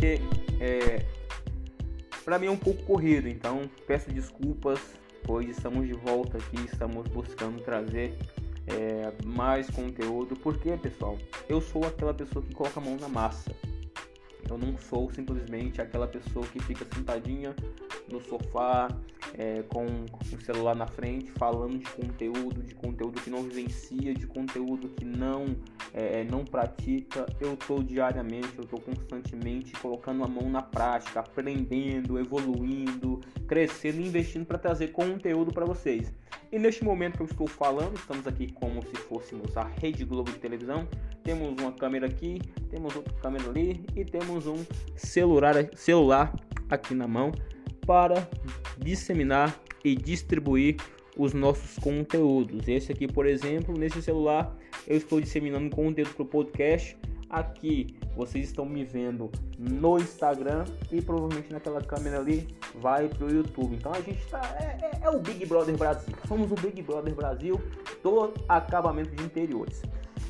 porque é, para mim é um pouco corrido, então peço desculpas, pois estamos de volta aqui, estamos buscando trazer é, mais conteúdo. Porque, pessoal, eu sou aquela pessoa que coloca a mão na massa. Eu não sou simplesmente aquela pessoa que fica sentadinha no sofá é, com o celular na frente falando de conteúdo, de conteúdo que não vivencia, de conteúdo que não é, não pratica. Eu estou diariamente, eu estou constantemente colocando a mão na prática, aprendendo, evoluindo, crescendo, investindo para trazer conteúdo para vocês. E neste momento que eu estou falando, estamos aqui como se fôssemos a Rede Globo de televisão. Temos uma câmera aqui, temos outra câmera ali e temos um celular, celular aqui na mão para disseminar e distribuir os nossos conteúdos. Esse aqui, por exemplo, nesse celular eu estou disseminando conteúdo para o podcast. Aqui vocês estão me vendo no Instagram e provavelmente naquela câmera ali vai para o YouTube. Então a gente está é, é, é, o Big Brother Brasil. Somos o Big Brother Brasil do acabamento de interiores.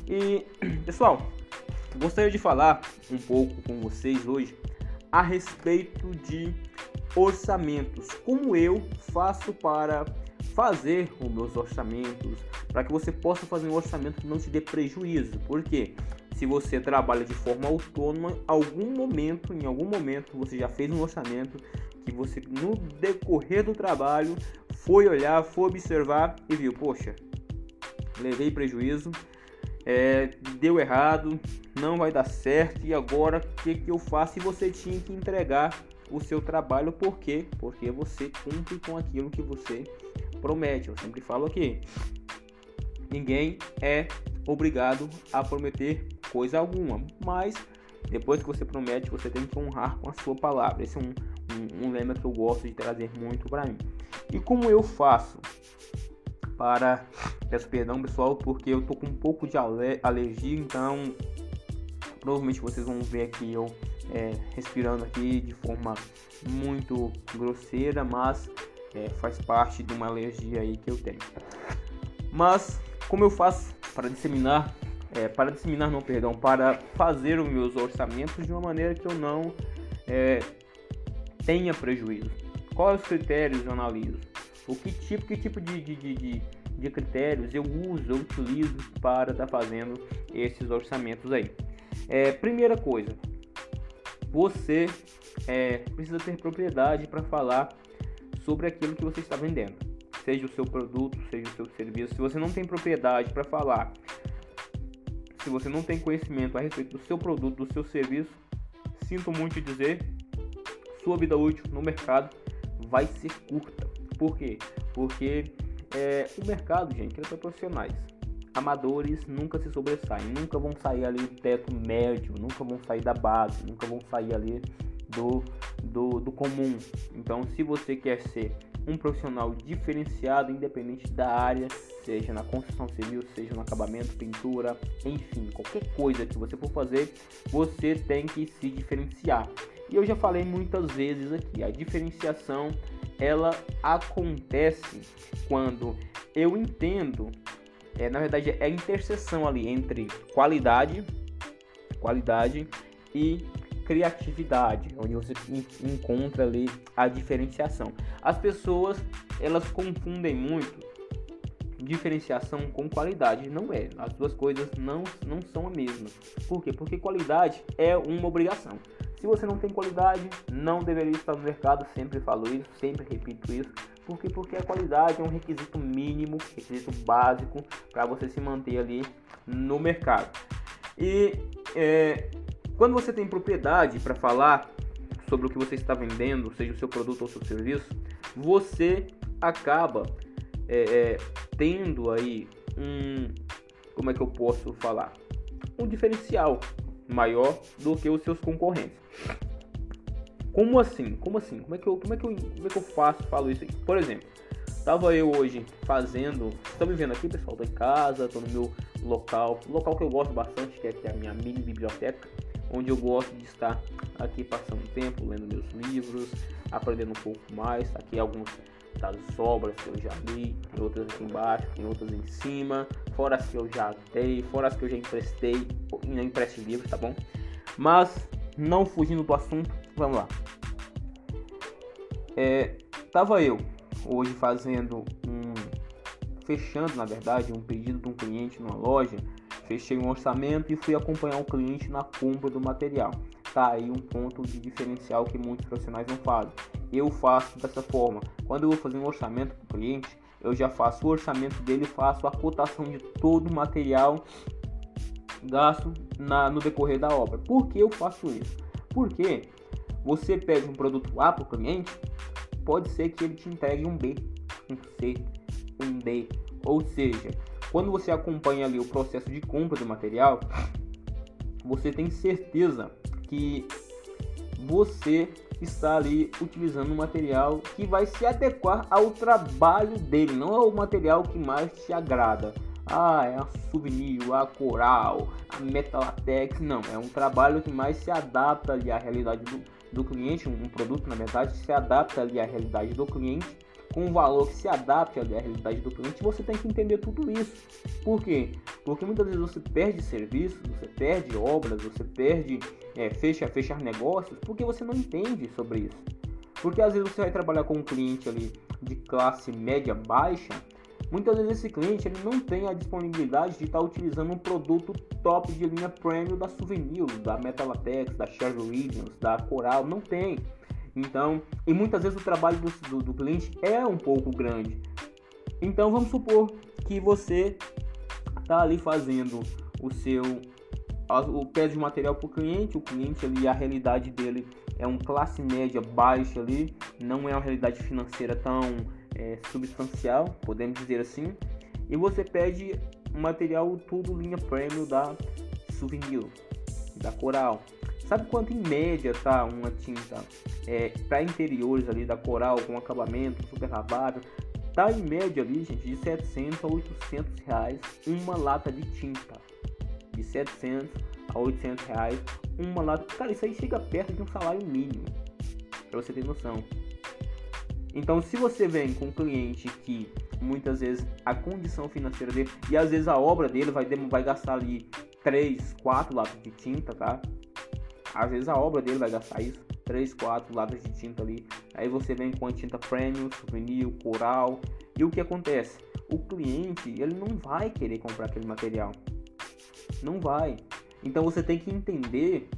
E pessoal, gostaria de falar um pouco com vocês hoje a respeito de orçamentos. Como eu faço para fazer os meus orçamentos, para que você possa fazer um orçamento que não te dê prejuízo. Porque se você trabalha de forma autônoma, algum momento, em algum momento, você já fez um orçamento que você no decorrer do trabalho foi olhar, foi observar e viu, poxa, levei prejuízo, é, deu errado, não vai dar certo e agora o que, que eu faço? E você tinha que entregar o seu trabalho, por quê? Porque você cumpre com aquilo que você promete. Eu sempre falo aqui: ninguém é obrigado a prometer coisa alguma, mas depois que você promete, você tem que honrar com a sua palavra. Esse é um, um, um lema que eu gosto de trazer muito para mim. E como eu faço para. Peço perdão, pessoal, porque eu tô com um pouco de alergia, então provavelmente vocês vão ver aqui eu é, respirando aqui de forma muito grosseira, mas é, faz parte de uma alergia aí que eu tenho. Mas como eu faço para disseminar, é, para disseminar não, perdão, para fazer os meus orçamentos de uma maneira que eu não é, tenha prejuízo? Quais os critérios eu analiso? O que tipo, que tipo de, de, de, de critérios eu uso, eu utilizo para estar tá fazendo esses orçamentos aí? É, primeira coisa, você é, precisa ter propriedade para falar sobre aquilo que você está vendendo, seja o seu produto, seja o seu serviço. Se você não tem propriedade para falar, se você não tem conhecimento a respeito do seu produto, do seu serviço, sinto muito dizer, sua vida útil no mercado vai ser curta. Por quê? Porque é, o mercado, gente, é para profissionais amadores nunca se sobressaem, nunca vão sair ali do teto médio, nunca vão sair da base, nunca vão sair ali do, do, do comum. Então, se você quer ser um profissional diferenciado, independente da área, seja na construção civil, seja no acabamento, pintura, enfim, qualquer coisa que você for fazer, você tem que se diferenciar. E eu já falei muitas vezes aqui, a diferenciação ela acontece quando eu entendo é, na verdade é a interseção ali entre qualidade, qualidade e criatividade, onde você encontra ali a diferenciação. As pessoas elas confundem muito diferenciação com qualidade. Não é. As duas coisas não, não são a mesma. Por quê? Porque qualidade é uma obrigação. Se você não tem qualidade, não deveria estar no mercado. Sempre falo isso, sempre repito isso. Por quê? Porque a qualidade é um requisito mínimo, requisito básico para você se manter ali no mercado. E é, quando você tem propriedade para falar sobre o que você está vendendo, seja o seu produto ou o seu serviço, você acaba é, é, tendo aí um, como é que eu posso falar, um diferencial maior do que os seus concorrentes. Como assim? Como assim? Como é que eu, como é que eu, como é que eu faço, falo isso aqui? Por exemplo, tava eu hoje fazendo, estão me vendo aqui, pessoal, tô em casa, tô no meu local, local que eu gosto bastante, que é, que é a minha mini biblioteca, onde eu gosto de estar aqui passando tempo, lendo meus livros, aprendendo um pouco mais, aqui alguns das obras que eu já li, tem outras aqui embaixo, tem outras em cima, fora as que eu já dei, fora as que eu já emprestei, não empreste livros, tá bom? Mas não fugindo do assunto, vamos lá. É, tava eu hoje fazendo um, fechando na verdade um pedido de um cliente numa loja, fechei um orçamento e fui acompanhar o cliente na compra do material. Tá aí um ponto de diferencial que muitos profissionais não fazem. Eu faço dessa forma. Quando eu vou fazer um orçamento para o cliente, eu já faço o orçamento dele, faço a cotação de todo o material gasto na, no decorrer da obra. Por que eu faço isso? Porque você pede um produto A para o cliente, pode ser que ele te entregue um B, um C, um D. Ou seja, quando você acompanha ali o processo de compra do material, você tem certeza que você está ali utilizando um material que vai se adequar ao trabalho dele, não é o material que mais te agrada. Ah, é a souvenir, a coral, a metalatex, não, é um trabalho que mais se adapta ali à realidade do, do cliente, um produto na verdade se adapta ali à realidade do cliente com um valor que se adapte à realidade do cliente, você tem que entender tudo isso. Por quê? Porque muitas vezes você perde serviços, você perde obras, você perde, é, fecha, fechar negócios, porque você não entende sobre isso. Porque às vezes você vai trabalhar com um cliente ali de classe média baixa, muitas vezes esse cliente ele não tem a disponibilidade de estar utilizando um produto top de linha premium da Souvenir, da Metalatex, da Sherwin Williams, da Coral, não tem. Então, e muitas vezes o trabalho do, do, do cliente é um pouco grande. Então, vamos supor que você está ali fazendo o seu o pede de material para o cliente, o cliente ali, a realidade dele é um classe média baixa ali, não é uma realidade financeira tão é, substancial, podemos dizer assim, e você pede material tudo linha premium da Souvenir, da Coral. Sabe quanto em média tá uma tinta é, para interiores ali da Coral com acabamento super lavado? Tá em média ali, gente, de 700 a 800 reais uma lata de tinta. De 700 a 800 reais uma lata. Cara, isso aí chega perto de um salário mínimo. Pra você ter noção. Então, se você vem com um cliente que muitas vezes a condição financeira dele e às vezes a obra dele vai, vai gastar ali 3, 4 latas de tinta, tá? Às vezes a obra dele vai gastar isso, 3, 4 latas de tinta ali. Aí você vem com a tinta premium, souvenir, coral. E o que acontece? O cliente, ele não vai querer comprar aquele material. Não vai. Então você tem que entender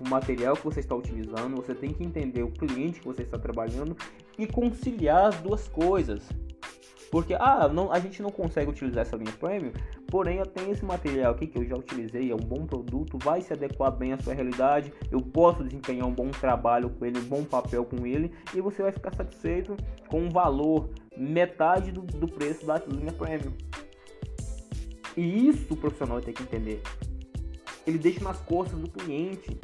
o material que você está utilizando, você tem que entender o cliente que você está trabalhando e conciliar as duas coisas. Porque ah, não, a gente não consegue utilizar essa linha premium, porém eu tenho esse material aqui que eu já utilizei, é um bom produto, vai se adequar bem à sua realidade, eu posso desempenhar um bom trabalho com ele, um bom papel com ele, e você vai ficar satisfeito com um valor metade do, do preço da linha premium. E isso o profissional tem que entender. Ele deixa nas costas do cliente.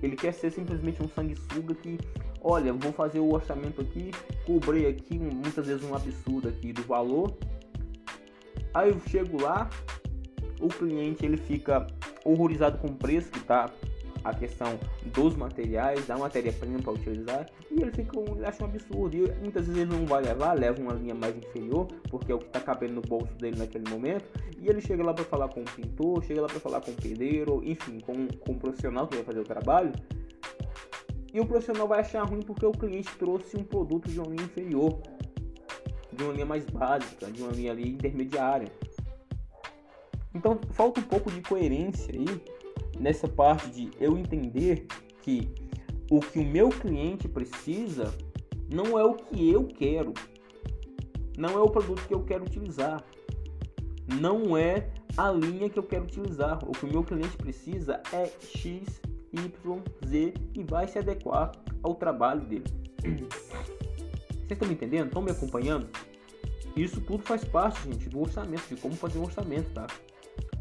Ele quer ser simplesmente um sanguessuga que olha, vou fazer o orçamento aqui, cobrei aqui muitas vezes um absurdo aqui do valor. Aí eu chego lá, o cliente ele fica horrorizado com o preço que tá a questão dos materiais, da matéria-prima para utilizar, e ele fica ele acha um absurdo. E muitas vezes ele não vai levar, leva uma linha mais inferior, porque é o que está cabendo no bolso dele naquele momento, e ele chega lá para falar com o pintor, chega lá para falar com o pedreiro, enfim, com, com o profissional que vai fazer o trabalho, e o profissional vai achar ruim porque o cliente trouxe um produto de uma linha inferior, de uma linha mais básica, de uma linha ali intermediária. Então falta um pouco de coerência aí nessa parte de eu entender que o que o meu cliente precisa não é o que eu quero, não é o produto que eu quero utilizar, não é a linha que eu quero utilizar. O que o meu cliente precisa é X Y, Z e vai se adequar ao trabalho dele. Vocês estão me entendendo? Estão me acompanhando? Isso tudo faz parte, gente, do orçamento, de como fazer um orçamento, tá?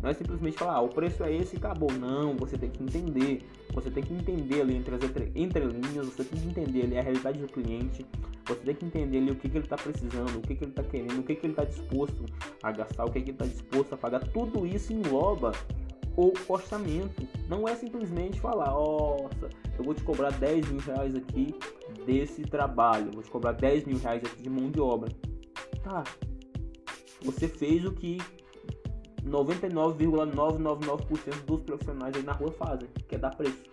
Não é simplesmente falar, ah, o preço é esse e acabou. Não, você tem que entender. Você tem que entender ali entre as entre, entrelinhas, você tem que entender ali a realidade do cliente, você tem que entender ali o que, que ele está precisando, o que, que ele está querendo, o que, que ele está disposto a gastar, o que, que ele está disposto a pagar. Tudo isso engloba o orçamento. Não é simplesmente falar, nossa, eu vou te cobrar 10 mil reais aqui desse trabalho, vou te cobrar 10 mil reais aqui de mão de obra. Tá. Você fez o que 99,999% dos profissionais aí na rua fazem, que é dar preço.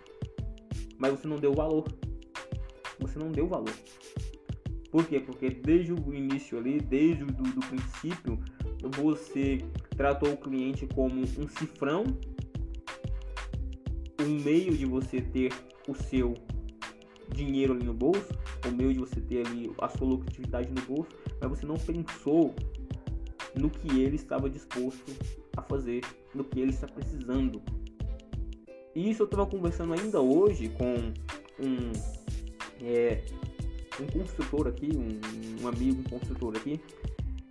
mas você não deu valor. Você não deu valor. Por quê? Porque desde o início ali, desde o do, do princípio, você tratou o cliente como um cifrão, meio de você ter o seu dinheiro ali no bolso, o meio de você ter ali a sua lucratividade no bolso, mas você não pensou no que ele estava disposto a fazer, no que ele está precisando. E isso eu estava conversando ainda hoje com um, é, um construtor aqui, um, um amigo, um construtor aqui,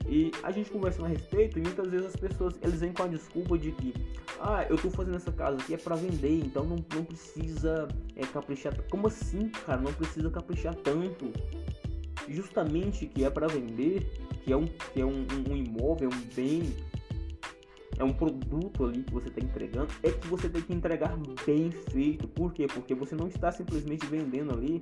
e a gente conversando a respeito, e muitas vezes as pessoas eles vêm com a desculpa de que ah, eu tô fazendo essa casa aqui é para vender, então não, não precisa é, caprichar. Como assim, cara? Não precisa caprichar tanto. Justamente que é para vender, que é um, que é um, um, um imóvel, um bem, é um produto ali que você está entregando, é que você tem que entregar bem feito. Por quê? Porque você não está simplesmente vendendo ali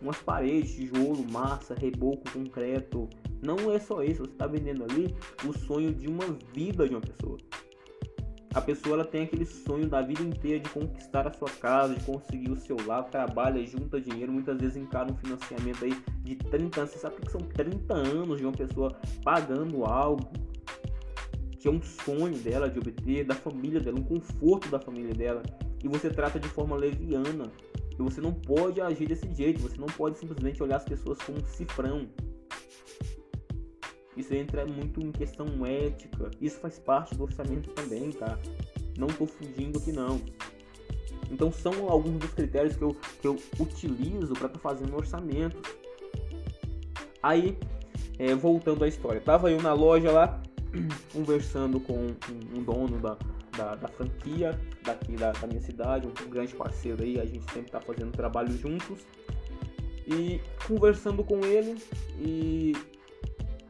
umas paredes, tijolo, massa, reboco, concreto. Não é só isso, você está vendendo ali o sonho de uma vida de uma pessoa. A pessoa ela tem aquele sonho da vida inteira de conquistar a sua casa, de conseguir o seu lar, trabalha, junta dinheiro, muitas vezes encara um financiamento aí de 30 anos. Você sabe que são 30 anos de uma pessoa pagando algo que é um sonho dela de obter, da família dela, um conforto da família dela, e você trata de forma leviana. E você não pode agir desse jeito, você não pode simplesmente olhar as pessoas como um cifrão. Isso entra muito em questão ética. Isso faz parte do orçamento também, tá? Não tô fugindo aqui não. Então são alguns dos critérios que eu, que eu utilizo para estar tá fazendo orçamento. Aí, é, voltando à história, tava eu na loja lá conversando com um, um dono da, da, da, franquia daqui da, da, minha cidade, um grande parceiro aí, a gente sempre tá fazendo trabalho juntos. E conversando com ele e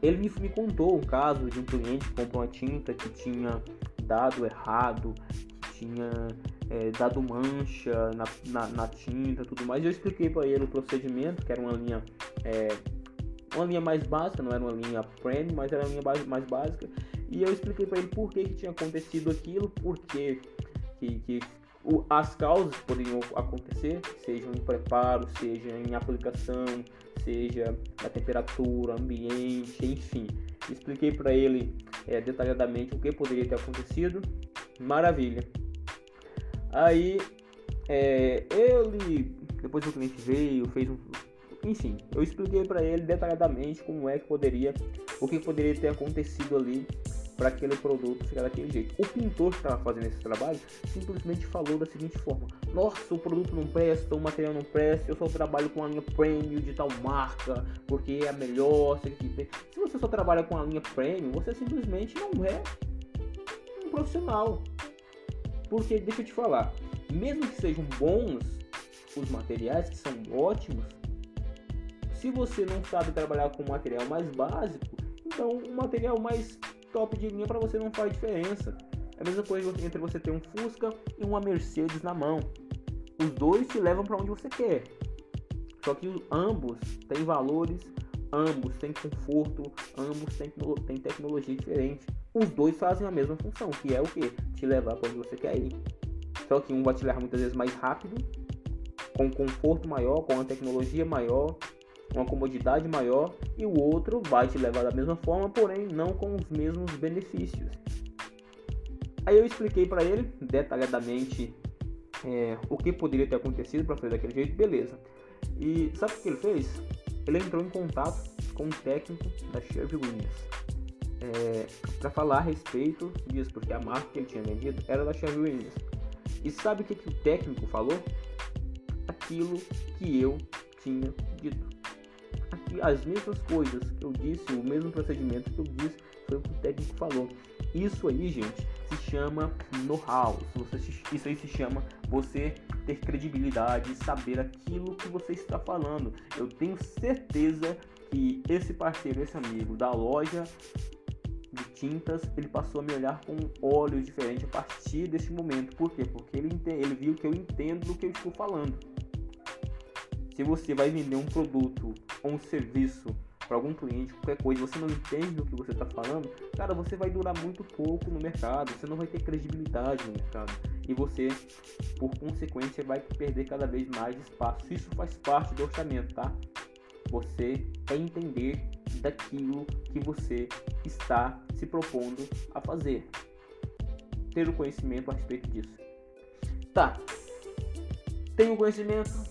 ele me, me contou um caso de um cliente que comprou uma tinta que tinha dado errado, que tinha é, dado mancha na, na, na, tinta tudo mais. Eu expliquei para ele o procedimento, que era uma linha, é, uma linha mais básica, não era uma linha premium, mas era uma linha mais básica. E eu expliquei para ele por que, que tinha acontecido aquilo, porque que, que o, as causas poderiam acontecer, sejam em preparo, seja em aplicação, seja a temperatura, ambiente, enfim. Expliquei para ele é, detalhadamente o que poderia ter acontecido. Maravilha. Aí é, ele, depois o cliente veio, fez um, enfim, eu expliquei para ele detalhadamente como é que poderia, o que poderia ter acontecido ali para aquele produto ficar daquele jeito. O pintor que estava fazendo esse trabalho simplesmente falou da seguinte forma: Nossa, o produto não presta, o material não presta, eu só trabalho com a linha premium de tal marca, porque é a melhor. Se você só trabalha com a linha premium, você simplesmente não é um profissional. Porque, deixa eu te falar, mesmo que sejam bons os materiais, que são ótimos, se você não sabe trabalhar com material mais básico, então o material mais top de linha para você não faz diferença. É a mesma coisa entre você ter um Fusca e uma Mercedes na mão. Os dois te levam para onde você quer. Só que ambos têm valores, ambos têm conforto, ambos têm, têm tecnologia diferente. Os dois fazem a mesma função, que é o que? Te levar para onde você quer ir. Só que um vai te levar muitas vezes mais rápido, com conforto maior, com uma tecnologia maior, uma comodidade maior e o outro vai te levar da mesma forma, porém não com os mesmos benefícios. Aí eu expliquei para ele detalhadamente é, o que poderia ter acontecido para fazer daquele jeito, beleza. E sabe o que ele fez? Ele entrou em contato com um técnico da Sherwin Williams é, para falar a respeito disso, porque a marca que ele tinha vendido era da Sherwin Williams. E sabe o que, que o técnico falou? Aquilo que eu tinha dito as mesmas coisas que eu disse, o mesmo procedimento que eu disse, foi o que o técnico falou. Isso aí, gente, se chama know-how. Isso aí se chama você ter credibilidade, saber aquilo que você está falando. Eu tenho certeza que esse parceiro, esse amigo da loja de tintas, ele passou a me olhar com olhos diferentes a partir desse momento. Por quê? Porque ele, ele viu que eu entendo do que eu estou falando. Se você vai vender um produto ou um serviço para algum cliente, qualquer coisa, você não entende do que você está falando, cara, você vai durar muito pouco no mercado, você não vai ter credibilidade no mercado e você, por consequência, vai perder cada vez mais espaço. Isso faz parte do orçamento, tá? Você é entender daquilo que você está se propondo a fazer. Ter o conhecimento a respeito disso. Tá. Tenho conhecimento,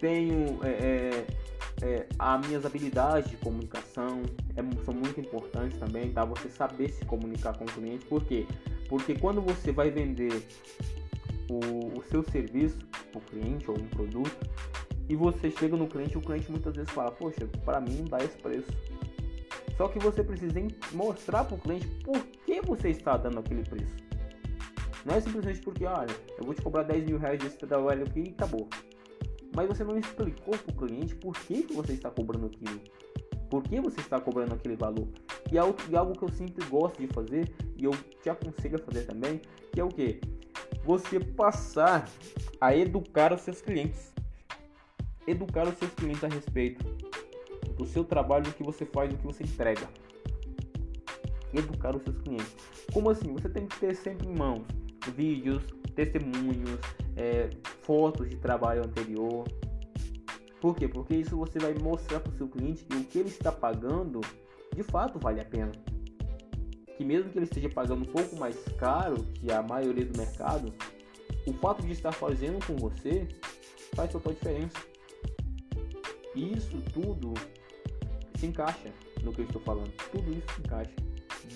tenho é, é, é, as minhas habilidades de comunicação é, são muito importantes também, tá? Você saber se comunicar com o cliente, por quê? Porque quando você vai vender o, o seu serviço para o cliente ou um produto, e você chega no cliente, o cliente muitas vezes fala, poxa, para mim dá esse preço. Só que você precisa mostrar para o cliente por que você está dando aquele preço. Não é simplesmente porque, olha, eu vou te cobrar 10 mil reais desse trabalho aqui e acabou. Mas você não explicou para o cliente por que, que você está cobrando aquilo. Por que você está cobrando aquele valor? E é algo que eu sempre gosto de fazer e eu te aconselho a fazer também, que é o que? Você passar a educar os seus clientes educar os seus clientes a respeito do seu trabalho, do que você faz, do que você entrega. Educar os seus clientes. Como assim? Você tem que ter sempre em mãos vídeos, testemunhos, é, fotos de trabalho anterior. Por quê? Porque isso você vai mostrar para o seu cliente que o que ele está pagando de fato vale a pena. Que mesmo que ele esteja pagando um pouco mais caro que a maioria do mercado, o fato de estar fazendo com você faz total diferença. Isso tudo se encaixa no que eu estou falando. Tudo isso se encaixa.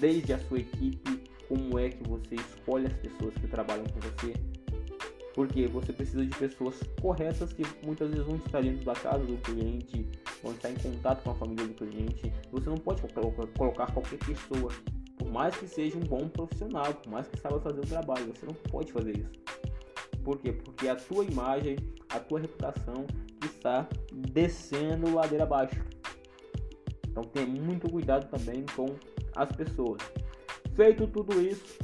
Desde a sua equipe, como é que você escolhe as pessoas que trabalham com você. Porque você precisa de pessoas corretas que muitas vezes vão estar dentro da casa do cliente, vão estar em contato com a família do cliente. Você não pode colocar qualquer pessoa, por mais que seja um bom profissional, por mais que saiba fazer o trabalho, você não pode fazer isso. Por quê? Porque a tua imagem, a tua reputação está descendo ladeira abaixo. Então tenha muito cuidado também com as pessoas. Feito tudo isso,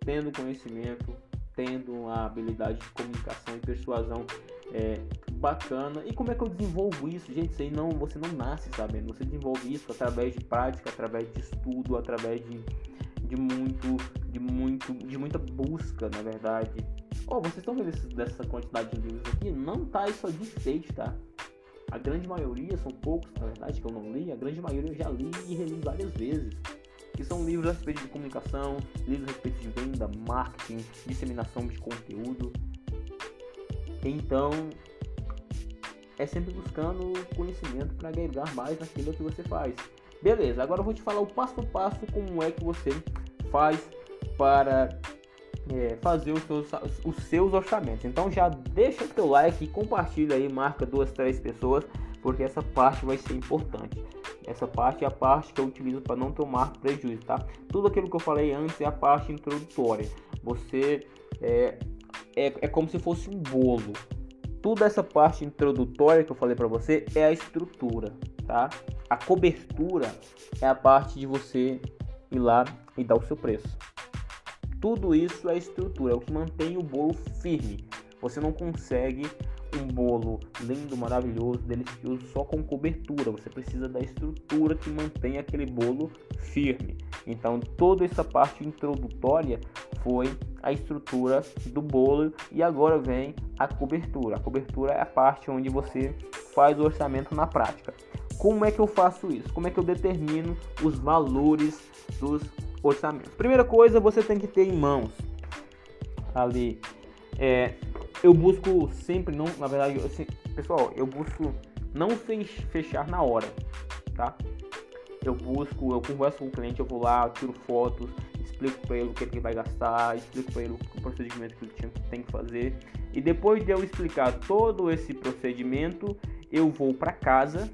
tendo conhecimento, tendo a habilidade de comunicação e persuasão é, bacana. E como é que eu desenvolvo isso, gente? Isso não, você não nasce sabendo. Você desenvolve isso através de prática, através de estudo, através de, de muito, de muito, de muita busca, na verdade, oh, vocês estão vendo esse, dessa quantidade de livros aqui? Não tá isso de enfeite, tá? A grande maioria, são poucos, na verdade, que eu não li. A grande maioria eu já li e reli várias vezes. Que são livros a respeito de comunicação, livros a respeito de venda, marketing, disseminação de conteúdo. Então, é sempre buscando conhecimento para agregar mais naquilo que você faz. Beleza, agora eu vou te falar o passo a passo como é que você faz para é, fazer os seus, os seus orçamentos. Então já deixa o teu like, compartilha aí, marca duas, três pessoas, porque essa parte vai ser importante. Essa parte é a parte que eu utilizo para não tomar prejuízo, tá? Tudo aquilo que eu falei antes é a parte introdutória. Você é, é, é como se fosse um bolo. Toda essa parte introdutória que eu falei para você é a estrutura, tá? A cobertura é a parte de você ir lá e dar o seu preço. Tudo isso é estrutura, é o que mantém o bolo firme. Você não consegue um bolo lindo, maravilhoso, delicioso só com cobertura. Você precisa da estrutura que mantém aquele bolo firme. Então, toda essa parte introdutória foi a estrutura do bolo e agora vem a cobertura. A cobertura é a parte onde você faz o orçamento na prática. Como é que eu faço isso? Como é que eu determino os valores dos orçamento. Primeira coisa, você tem que ter em mãos ali. É, eu busco sempre, não, na verdade, assim, pessoal, eu busco não fechar na hora, tá? Eu busco, eu converso com o cliente, eu vou lá, tiro fotos, explico para ele o que ele vai gastar, explico para ele o procedimento que ele tem que fazer. E depois de eu explicar todo esse procedimento, eu vou para casa,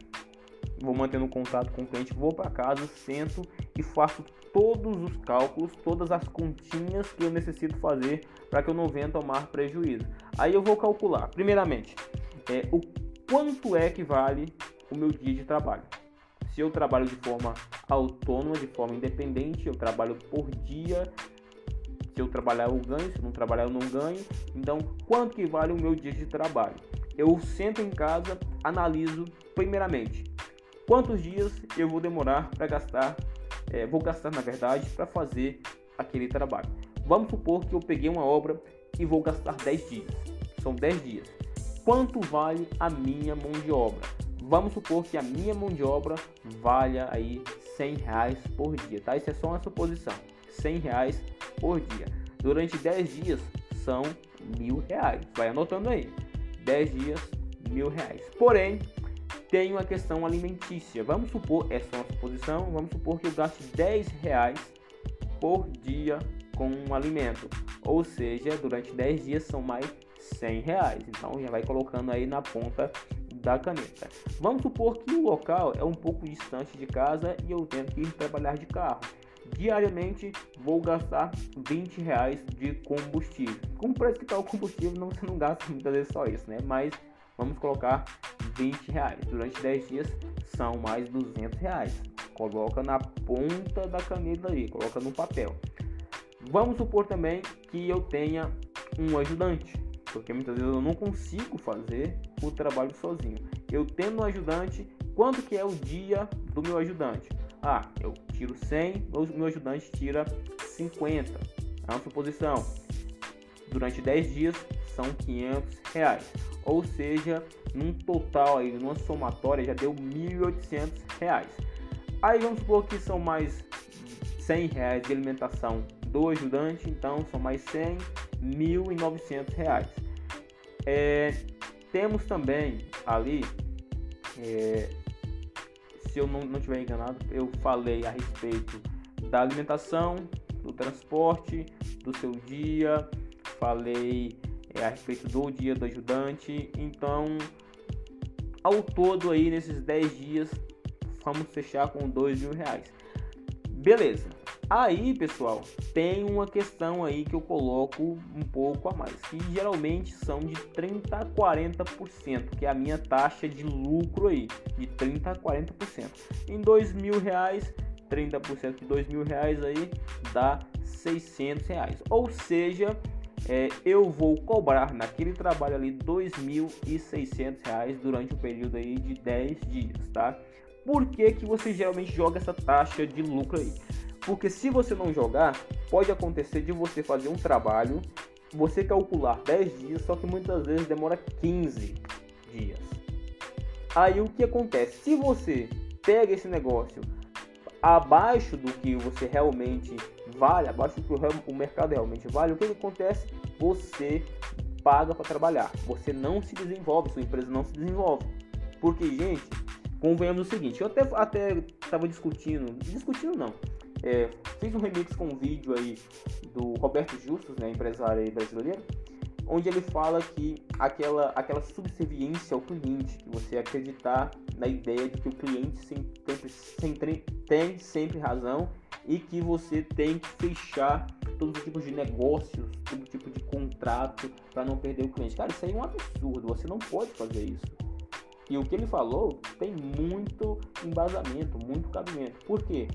vou mantendo contato com o cliente, vou para casa, sento e faço todos os cálculos, todas as continhas que eu necessito fazer para que eu não venha tomar prejuízo. Aí eu vou calcular, primeiramente, é, o quanto é que vale o meu dia de trabalho. Se eu trabalho de forma autônoma, de forma independente, eu trabalho por dia. Se eu trabalhar eu ganho, se não trabalhar eu não ganho. Então, quanto que vale o meu dia de trabalho? Eu sento em casa, analiso primeiramente quantos dias eu vou demorar para gastar, é, vou gastar na verdade para fazer aquele trabalho. Vamos supor que eu peguei uma obra e vou gastar 10 dias. São 10 dias. Quanto vale a minha mão de obra? Vamos supor que a minha mão de obra valha aí 100 reais por dia, tá? Isso é só uma suposição. 100 reais por dia. Durante 10 dias são mil reais. Vai anotando aí. 10 dias, mil reais. Porém, tem uma questão alimentícia. Vamos supor, essa é uma suposição, vamos supor que eu gaste 10 reais por dia com um alimento. Ou seja, durante 10 dias são mais 100 reais. Então já vai colocando aí na ponta da caneta. Vamos supor que o local é um pouco distante de casa e eu tenho que ir trabalhar de carro. Diariamente vou gastar 20 reais de combustível. Com o preço que está o combustível, não, você não gasta muitas vezes só isso, né? Mas vamos colocar 20 reais. Durante 10 dias são mais 200 reais. Coloca na ponta da caneta aí, coloca no papel. Vamos supor também que eu tenha um ajudante, porque muitas vezes eu não consigo fazer o trabalho sozinho. Eu tendo um ajudante, quanto que é o dia do meu ajudante? Ah, eu tiro 100, meu ajudante tira 50. É uma suposição. Durante 10 dias são 500 reais. Ou seja, num total aí, numa somatória já deu 1.800 reais. Aí vamos supor que são mais 100 reais de alimentação do ajudante, então são mais 100, 1.900 reais. É, temos também ali, é, se eu não, não tiver enganado, eu falei a respeito da alimentação, do transporte, do seu dia, falei é, a respeito do dia do ajudante. Então, ao todo aí nesses 10 dias, vamos fechar com 2 mil reais. Beleza. Aí, pessoal, tem uma questão aí que eu coloco um pouco a mais, que geralmente são de 30 a 40%, que é a minha taxa de lucro aí, de 30 a 40%. Em dois mil reais, 30% de dois mil reais aí dá 600 reais. Ou seja, é, eu vou cobrar naquele trabalho ali 2.600 reais durante o período aí de 10 dias, tá? Por que, que você geralmente joga essa taxa de lucro aí? Porque se você não jogar, pode acontecer de você fazer um trabalho, você calcular 10 dias, só que muitas vezes demora 15 dias. Aí o que acontece? Se você pega esse negócio abaixo do que você realmente vale, abaixo do que o mercado realmente vale, o que acontece? Você paga para trabalhar. Você não se desenvolve, sua empresa não se desenvolve. Porque, gente, convenhamos o seguinte, eu até até estava discutindo, discutindo não, é, fiz um remix com um vídeo aí do Roberto Justus, né, empresário brasileiro, onde ele fala que aquela, aquela subserviência ao cliente, que você acreditar na ideia de que o cliente sempre, sempre, tem sempre razão e que você tem que fechar todo tipo de negócios, todo tipo de contrato para não perder o cliente. Cara, isso aí é um absurdo, você não pode fazer isso. E o que ele falou tem muito embasamento, muito cabimento. Por quê?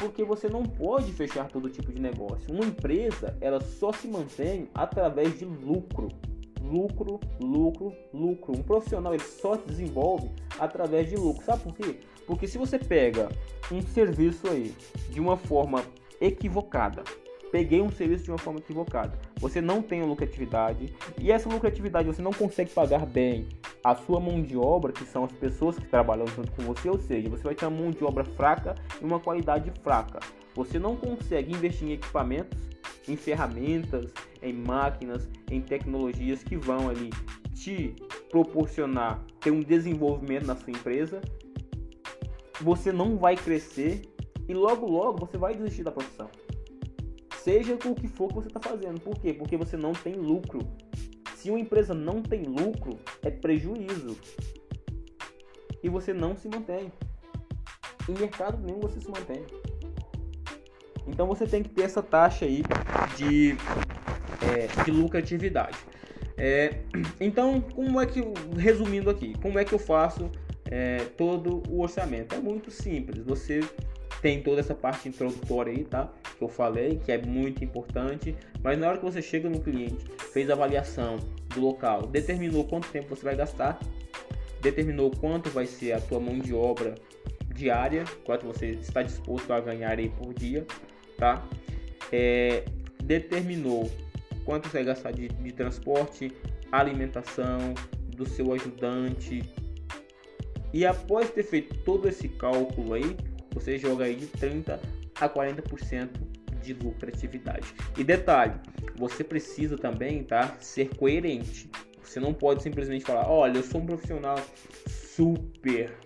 Porque você não pode fechar todo tipo de negócio. Uma empresa, ela só se mantém através de lucro. Lucro, lucro, lucro. Um profissional ele só se desenvolve através de lucro. Sabe por quê? Porque se você pega um serviço aí de uma forma equivocada, peguei um serviço de uma forma equivocada. Você não tem lucratividade e essa lucratividade você não consegue pagar bem a sua mão de obra, que são as pessoas que trabalham junto com você, ou seja, você vai ter uma mão de obra fraca e uma qualidade fraca. Você não consegue investir em equipamentos, em ferramentas, em máquinas, em tecnologias que vão ali te proporcionar ter um desenvolvimento na sua empresa. Você não vai crescer e logo logo você vai desistir da profissão seja com o que for que você está fazendo. Por quê? Porque você não tem lucro. Se uma empresa não tem lucro, é prejuízo. E você não se mantém. Em mercado nenhum você se mantém. Então você tem que ter essa taxa aí de, é, de lucratividade. É, então, como é que, resumindo aqui, como é que eu faço é, todo o orçamento? É muito simples. Você tem toda essa parte introdutória aí, tá? Que eu falei, que é muito importante. Mas na hora que você chega no cliente, fez a avaliação do local, determinou quanto tempo você vai gastar, determinou quanto vai ser a tua mão de obra diária, quanto você está disposto a ganhar aí por dia, tá? É, determinou quanto você vai gastar de, de transporte, alimentação, do seu ajudante. E após ter feito todo esse cálculo aí, você joga aí de 30 a 40% de lucratividade. E detalhe, você precisa também, tá, ser coerente. Você não pode simplesmente falar, olha, eu sou um profissional super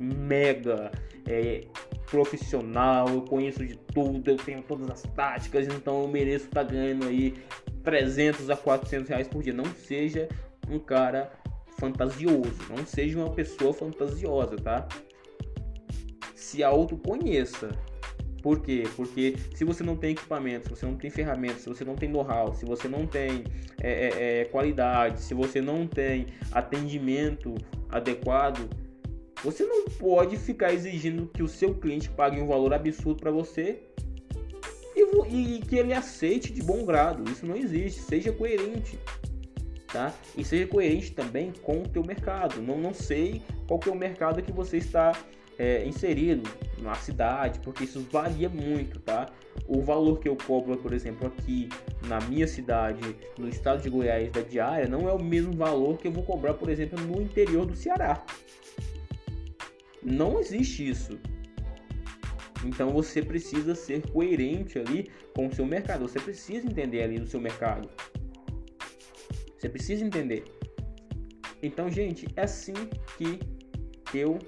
mega é, profissional, eu conheço de tudo, eu tenho todas as táticas, então eu mereço estar tá ganhando aí 300 a 400 reais por dia. Não seja um cara fantasioso, não seja uma pessoa fantasiosa, tá? Se autoconheça. Por quê? Porque se você não tem equipamento, se você não tem ferramentas, se você não tem know-how, se você não tem é, é, é qualidade, se você não tem atendimento adequado, você não pode ficar exigindo que o seu cliente pague um valor absurdo para você e, e, que ele aceite de bom grado. Isso não existe. Seja coerente. Tá? E seja coerente também com o teu mercado. Não, não sei qual que é o mercado que você está é, inserido na cidade, porque isso varia muito, tá? O valor que eu cobro, por exemplo, aqui na minha cidade, no estado de Goiás, da diária, não é o mesmo valor que eu vou cobrar, por exemplo, no interior do Ceará. Não existe isso. Então você precisa ser coerente ali com o seu mercado. Você precisa entender ali o seu mercado. Você precisa entender. Então, gente, é assim que eu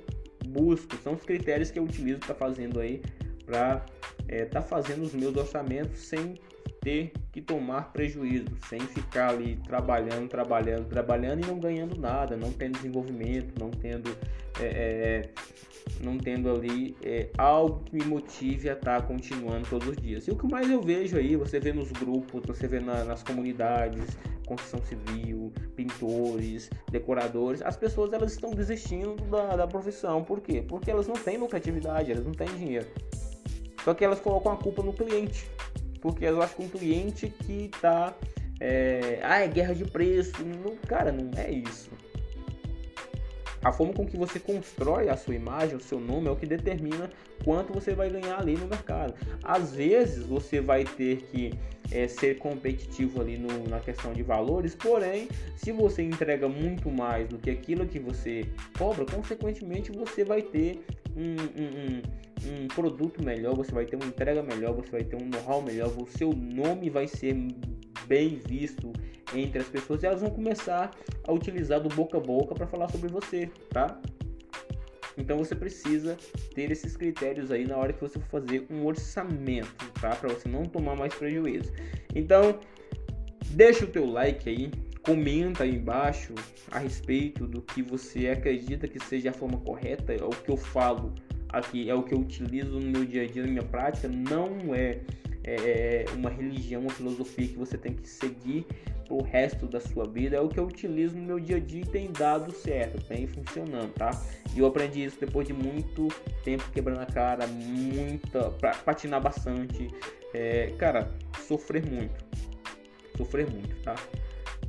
busco, são os critérios que eu utilizo para fazendo aí, para estar é, tá fazendo os meus orçamentos sem ter que tomar prejuízo, sem ficar ali trabalhando, trabalhando, trabalhando e não ganhando nada, não tendo desenvolvimento, não tendo, é, é, não tendo ali é, algo que me motive a estar tá continuando todos os dias. E o que mais eu vejo aí, você vê nos grupos, você vê na, nas comunidades, construção civil, pintores, decoradores, as pessoas elas estão desistindo da, da profissão. Por quê? Porque elas não têm lucratividade, elas não têm dinheiro. Só que elas colocam a culpa no cliente. Porque eu acho que um cliente que tá. É, ah, é guerra de preço. Não, cara, não é isso. A forma com que você constrói a sua imagem, o seu nome, é o que determina quanto você vai ganhar ali no mercado. Às vezes você vai ter que é, ser competitivo ali no, na questão de valores, porém, se você entrega muito mais do que aquilo que você cobra, consequentemente você vai ter um, um, um produto melhor, você vai ter uma entrega melhor, você vai ter um know-how melhor, o seu nome vai ser bem visto entre as pessoas e elas vão começar a utilizar do boca a boca para falar sobre você, tá? Então você precisa ter esses critérios aí na hora que você for fazer um orçamento, tá? Para você não tomar mais prejuízo. Então, deixa o teu like aí, comenta aí embaixo a respeito do que você acredita que seja a forma correta, é o que eu falo aqui, é o que eu utilizo no meu dia a dia, na minha prática, não é é, uma religião, uma filosofia que você tem que seguir o resto da sua vida. É o que eu utilizo no meu dia a dia e tem dado certo, tem funcionando, tá? E eu aprendi isso depois de muito tempo quebrando a cara, muita, patinar bastante, é, cara, sofrer muito, sofrer muito, tá?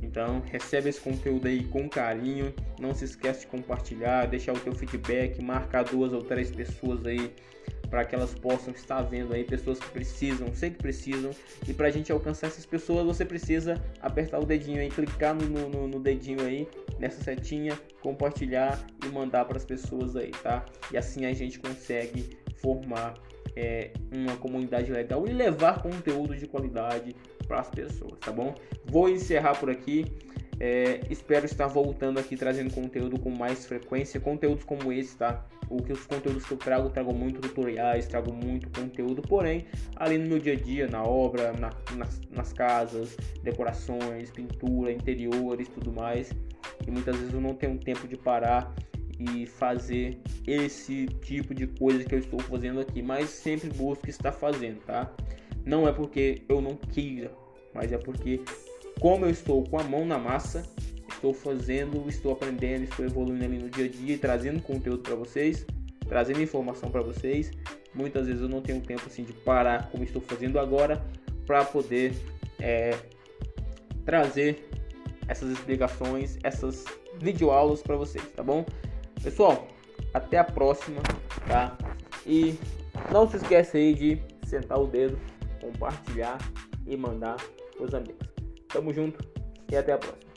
Então recebe esse conteúdo aí com carinho, não se esquece de compartilhar, deixar o teu feedback, marcar duas ou três pessoas aí para que elas possam estar vendo aí pessoas que precisam, sei que precisam, e para a gente alcançar essas pessoas você precisa apertar o dedinho aí, clicar no, no, no dedinho aí, nessa setinha, compartilhar e mandar para as pessoas aí, tá? E assim a gente consegue formar é, uma comunidade legal e levar conteúdo de qualidade para as pessoas, tá bom? Vou encerrar por aqui. É, espero estar voltando aqui trazendo conteúdo com mais frequência, conteúdos como esse, tá? O que os conteúdos que eu trago, trago muito tutoriais, trago muito conteúdo, porém, ali no meu dia a dia, na obra, na, nas, nas casas, decorações, pintura, interiores, tudo mais. E muitas vezes eu não tenho tempo de parar e fazer esse tipo de coisa que eu estou fazendo aqui, mas sempre busco estar fazendo, tá? Não é porque eu não queira, mas é porque como eu estou com a mão na massa, estou fazendo, estou aprendendo, estou evoluindo ali no dia a dia, trazendo conteúdo para vocês, trazendo informação para vocês. Muitas vezes eu não tenho tempo assim de parar como estou fazendo agora para poder é, trazer essas explicações, essas videoaulas para vocês, tá bom? Pessoal, até a próxima. tá? E não se esqueça aí de sentar o dedo, compartilhar e mandar os amigos. Tamo junto e até a próxima.